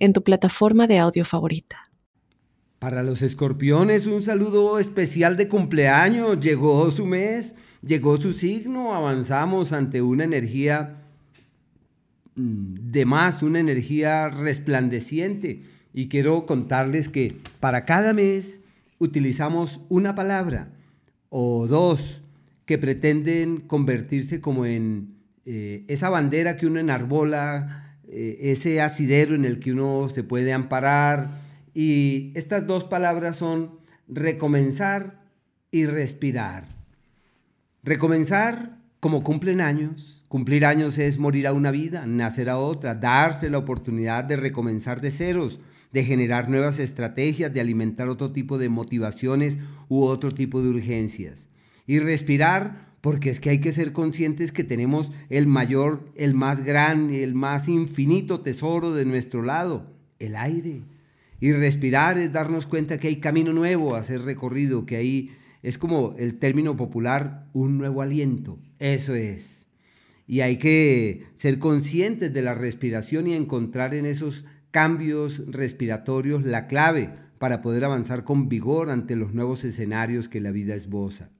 en tu plataforma de audio favorita. Para los escorpiones, un saludo especial de cumpleaños. Llegó su mes, llegó su signo, avanzamos ante una energía mm, de más, una energía resplandeciente. Y quiero contarles que para cada mes utilizamos una palabra o dos que pretenden convertirse como en eh, esa bandera que uno enarbola eh, ese asidero en el que uno se puede amparar. Y estas dos palabras son recomenzar y respirar. Recomenzar como cumplen años. Cumplir años es morir a una vida, nacer a otra, darse la oportunidad de recomenzar de ceros, de generar nuevas estrategias, de alimentar otro tipo de motivaciones u otro tipo de urgencias. Y respirar porque es que hay que ser conscientes que tenemos el mayor, el más gran, el más infinito tesoro de nuestro lado, el aire. Y respirar es darnos cuenta que hay camino nuevo a ser recorrido, que ahí es como el término popular, un nuevo aliento. Eso es. Y hay que ser conscientes de la respiración y encontrar en esos cambios respiratorios la clave para poder avanzar con vigor ante los nuevos escenarios que la vida esboza.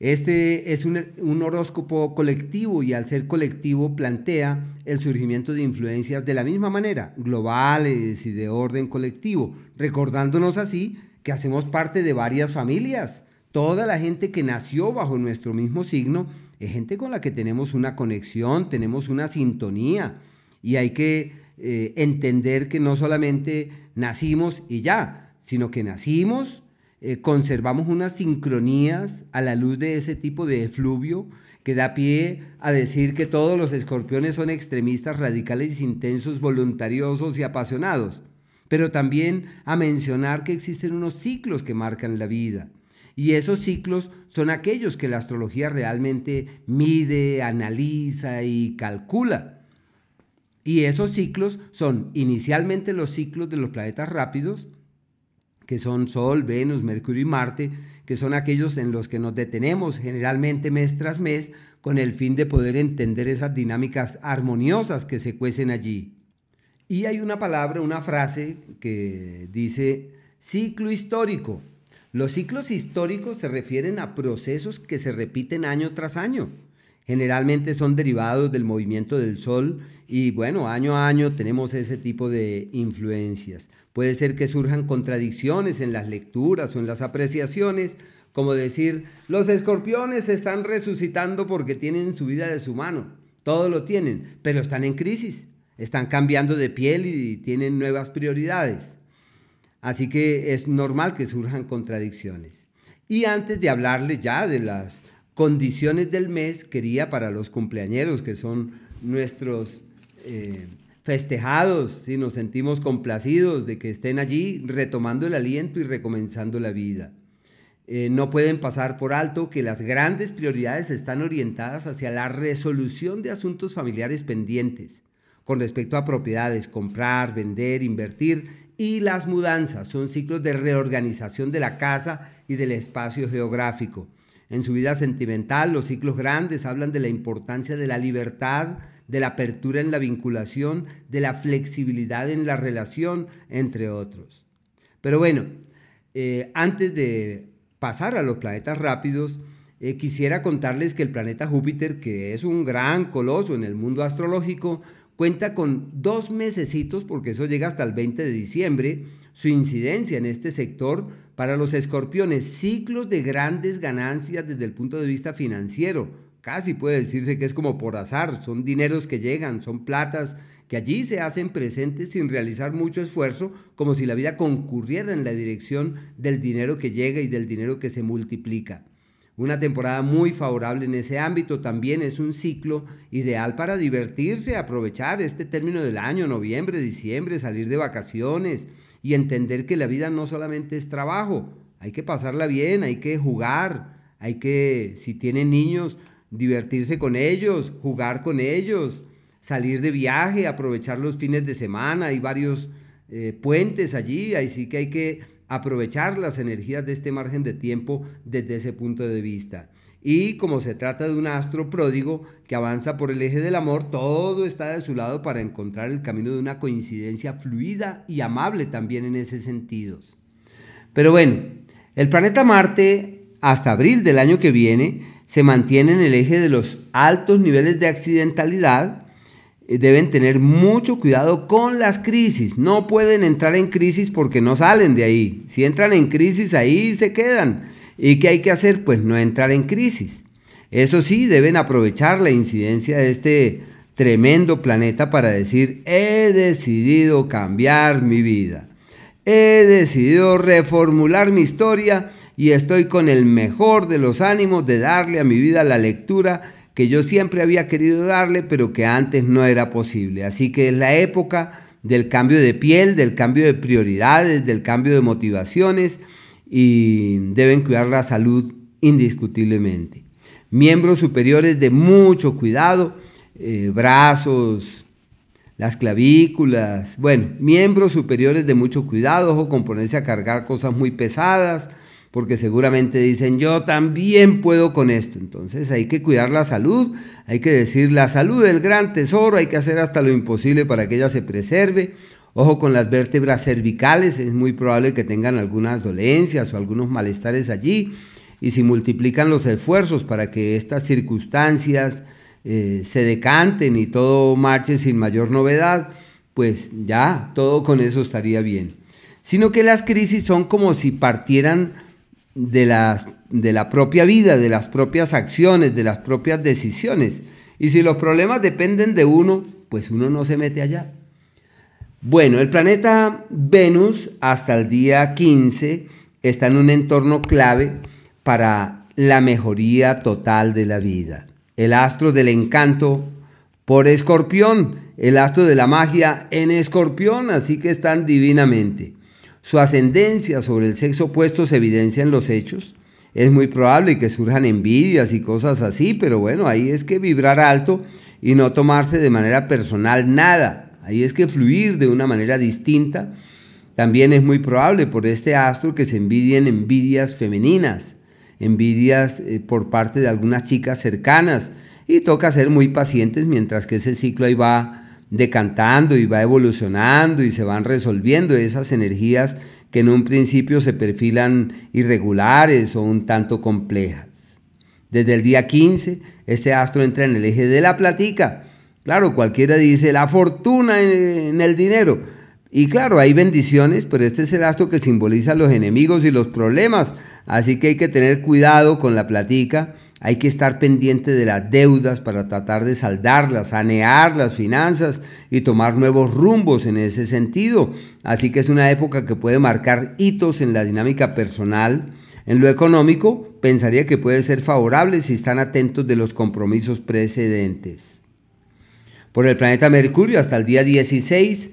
Este es un, horóscopo colectivo y al ser colectivo plantea el surgimiento de influencias de la misma manera, globales y de orden colectivo, recordándonos así que hacemos parte de varias familias. Toda la gente que nació bajo nuestro mismo signo es gente con la que tenemos una conexión, tenemos una sintonía y hay que eh, entender que no solamente nacimos y ya, sino que nacimos, eh, conservamos unas sincronías a la luz de ese tipo de efluvio que da pie a decir que todos los escorpiones son extremistas, radicales, intensos, voluntariosos y apasionados, pero también a mencionar que existen unos ciclos que marcan la vida. Y esos ciclos son aquellos que la astrología realmente mide, analiza y calcula. Y esos ciclos son inicialmente los ciclos de los planetas rápidos, que son Sol, Venus, Mercurio y Marte, que son aquellos en los que nos detenemos generalmente mes tras mes con el fin de poder entender esas dinámicas armoniosas que se cuecen allí. Y hay una palabra, una frase que dice ciclo histórico. Los ciclos históricos se refieren a procesos que se repiten año tras año. Generalmente son derivados del movimiento del Sol y bueno, año a año tenemos ese tipo de influencias. Puede ser que surjan contradicciones en las lecturas o en las apreciaciones, como decir, los escorpiones se están resucitando porque tienen su vida de su mano. Todo lo tienen, pero están en crisis, están cambiando de piel y tienen nuevas prioridades. Así que es normal que surjan contradicciones. Y antes de hablarles ya de las condiciones del mes, quería para los cumpleañeros, que son nuestros eh, festejados, si nos sentimos complacidos de que estén allí retomando el aliento y recomenzando la vida. Eh, no pueden pasar por alto que las grandes prioridades están orientadas hacia la resolución de asuntos familiares pendientes con respecto a propiedades, comprar, vender, invertir y las mudanzas. Son ciclos de reorganización de la casa y del espacio geográfico. En su vida sentimental, los ciclos grandes hablan de la importancia de la libertad, de la apertura en la vinculación, de la flexibilidad en la relación, entre otros. Pero bueno, eh, antes de pasar a los planetas rápidos, eh, quisiera contarles que el planeta Júpiter, que es un gran coloso en el mundo astrológico, cuenta con dos mesecitos, porque eso llega hasta el 20 de diciembre, su incidencia en este sector para los escorpiones, ciclos de grandes ganancias desde el punto de vista financiero, casi puede decirse que es como por azar, son dineros que llegan, son platas que allí se hacen presentes sin realizar mucho esfuerzo, como si la vida concurriera en la dirección del dinero que llega y del dinero que se multiplica. una temporada muy favorable en ese ámbito. También es un ciclo ideal para divertirse, aprovechar este término del año, noviembre, diciembre, salir de vacaciones y entender que la vida no solamente es trabajo, hay que pasarla bien, hay que jugar, hay que, si tienen niños, divertirse con ellos, jugar con ellos, salir de viaje, aprovechar los fines de semana, hay varios eh, puentes allí, ahí sí que hay que aprovechar las energías de este margen de tiempo desde ese punto de vista. Y como se trata de un astro pródigo que avanza por el eje del amor, todo está de su lado para encontrar el camino de una coincidencia fluida y amable también en ese sentido. Pero bueno, el planeta Marte hasta abril del año que viene se mantiene en el eje de los altos niveles de accidentalidad eh, deben tener mucho cuidado con las crisis. No pueden entrar en crisis porque no salen de ahí. Si entran en crisis, ahí se quedan. ¿Y qué hay que hacer? Pues no entrar en crisis. Eso sí, deben aprovechar la incidencia de este tremendo planeta para decir, he decidido cambiar mi vida. He decidido reformular mi historia y estoy con el mejor de los ánimos de darle a mi vida la lectura que yo siempre había querido darle, pero que antes no era posible. Así que es la época del cambio de piel, del cambio de prioridades, del cambio de motivaciones y deben cuidar la salud indiscutiblemente. Miembros superiores de mucho cuidado, eh, brazos, las clavículas, bueno, miembros superiores de mucho cuidado, ojo con ponerse a cargar cosas muy pesadas, porque seguramente dicen, yo también puedo con esto. Entonces hay que cuidar la salud, hay que decir, la salud es el gran tesoro, hay que hacer hasta lo imposible para que ella se preserve. Ojo con las vértebras cervicales, es muy probable que tengan algunas dolencias o algunos malestares allí. Y si multiplican los esfuerzos para que estas circunstancias eh, se decanten y todo marche sin mayor novedad, pues ya todo con eso estaría bien. Sino que las crisis son como si partieran de, las, de la propia vida, de las propias acciones, de las propias decisiones. Y si los problemas dependen de uno, pues uno no se mete allá. Bueno, el planeta Venus hasta el día 15 está en un entorno clave para la mejoría total de la vida. El astro del encanto por escorpión, el astro de la magia en escorpión, así que están divinamente. Su ascendencia sobre el sexo opuesto se evidencia en los hechos. Es muy probable que surjan envidias y cosas así, pero bueno, ahí es que vibrar alto y no tomarse de manera personal nada. Ahí es que fluir de una manera distinta. También es muy probable por este astro que se envidien envidias femeninas, envidias eh, por parte de algunas chicas cercanas. Y toca ser muy pacientes mientras que ese ciclo ahí va decantando y va evolucionando y se van resolviendo esas energías que en un principio se perfilan irregulares o un tanto complejas. Desde el día 15, este astro entra en el eje de la platica. Claro, cualquiera dice la fortuna en, el dinero. Y claro, hay bendiciones, pero este es el astro que simboliza los enemigos y los problemas. Así que hay que tener cuidado con la platica hay que estar pendiente de las deudas para tratar de saldarlas, sanear las finanzas y tomar nuevos rumbos en ese sentido. Así que es una época que puede marcar hitos en la dinámica personal. En lo económico, pensaría que puede ser favorable si están atentos de los compromisos precedentes. Por el planeta Mercurio hasta el día 16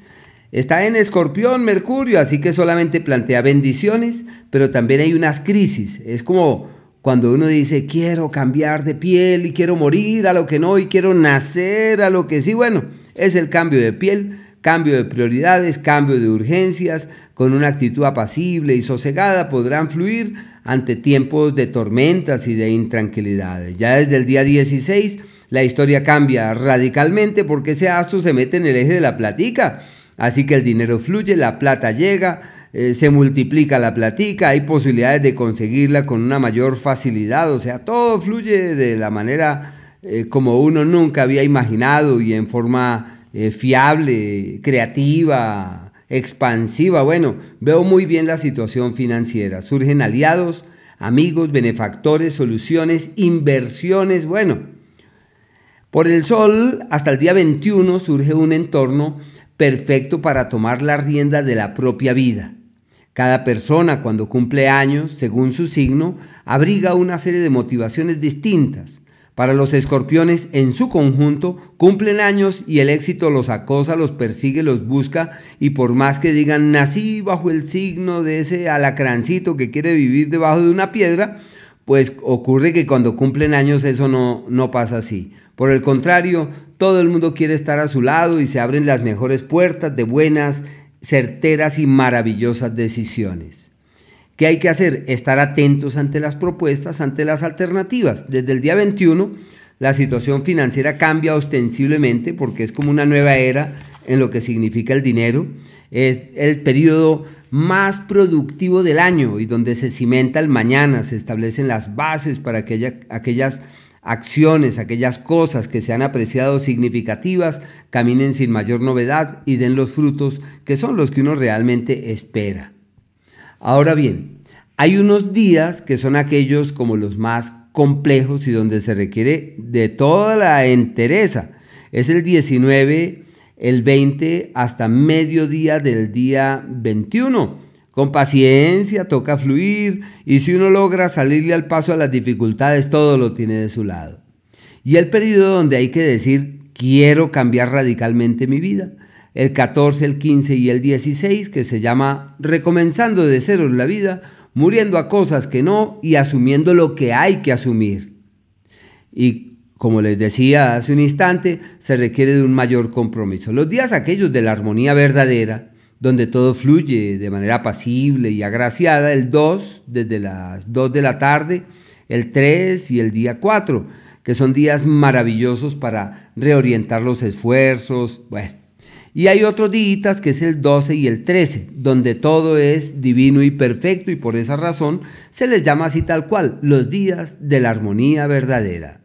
está en escorpión Mercurio, así que solamente plantea bendiciones, pero también hay unas crisis. Es como cuando uno dice, quiero cambiar de piel y quiero morir a lo que no y quiero nacer a lo que sí, bueno, es el cambio de piel, cambio de prioridades, cambio de urgencias, con una actitud apacible y sosegada podrán fluir ante tiempos de tormentas y de intranquilidades. Ya desde el día 16 la historia cambia radicalmente porque ese astro se mete en el eje de la platica. Así que el dinero fluye, la plata llega, eh, se multiplica la platica, hay posibilidades de conseguirla con una mayor facilidad, o sea, todo fluye de la manera eh, como uno nunca había imaginado y en forma eh, fiable, creativa, expansiva. Bueno, veo muy bien la situación financiera, surgen aliados, amigos, benefactores, soluciones, inversiones, bueno. Por el sol, hasta el día 21 surge un entorno perfecto para tomar la rienda de la propia vida Cada persona cuando cumple años, según su signo, abriga una serie de motivaciones distintas. Para los escorpiones en su conjunto cumplen años y el éxito los acosa, los persigue, los busca y por más que digan nací bajo el signo de ese alacrancito que quiere vivir debajo de una piedra, pues ocurre que cuando cumplen años eso no, no pasa así. Por el contrario, todo el mundo quiere estar a su lado y se abren las mejores puertas de buenas, certeras y maravillosas decisiones. ¿Qué hay que hacer? Estar atentos ante las propuestas, ante las alternativas. Desde el día 21 la situación financiera cambia ostensiblemente porque es como una nueva era en lo que significa el dinero. Es el periodo más productivo del año y donde se cimenta el mañana, se establecen las bases para aquellas acciones, aquellas cosas que se han apreciado significativas, caminen sin mayor novedad y den los frutos que son los que uno realmente espera. Ahora bien, hay unos días que son aquellos como los más complejos y donde se requiere de toda la entereza. Es el 19, el 20 hasta mediodía del día 21. Con paciencia toca fluir y si uno logra salirle al paso a las dificultades, todo lo tiene de su lado. Y el periodo donde hay que decir, quiero cambiar radicalmente mi vida el 14, el 15 y el 16, que se llama Recomenzando de cero la vida, muriendo a cosas que no y asumiendo lo que hay que asumir. Y como les decía hace un instante, se requiere de un mayor compromiso. Los días aquellos de la armonía verdadera, donde todo fluye de manera pasible y agraciada, el 2 desde las 2 de la tarde, el 3 y el día 4, que son días maravillosos para reorientar los esfuerzos, bueno, y hay otros días que es el 12 y el 13, donde todo es divino y perfecto y por esa razón se les llama así tal cual, los días de la armonía verdadera.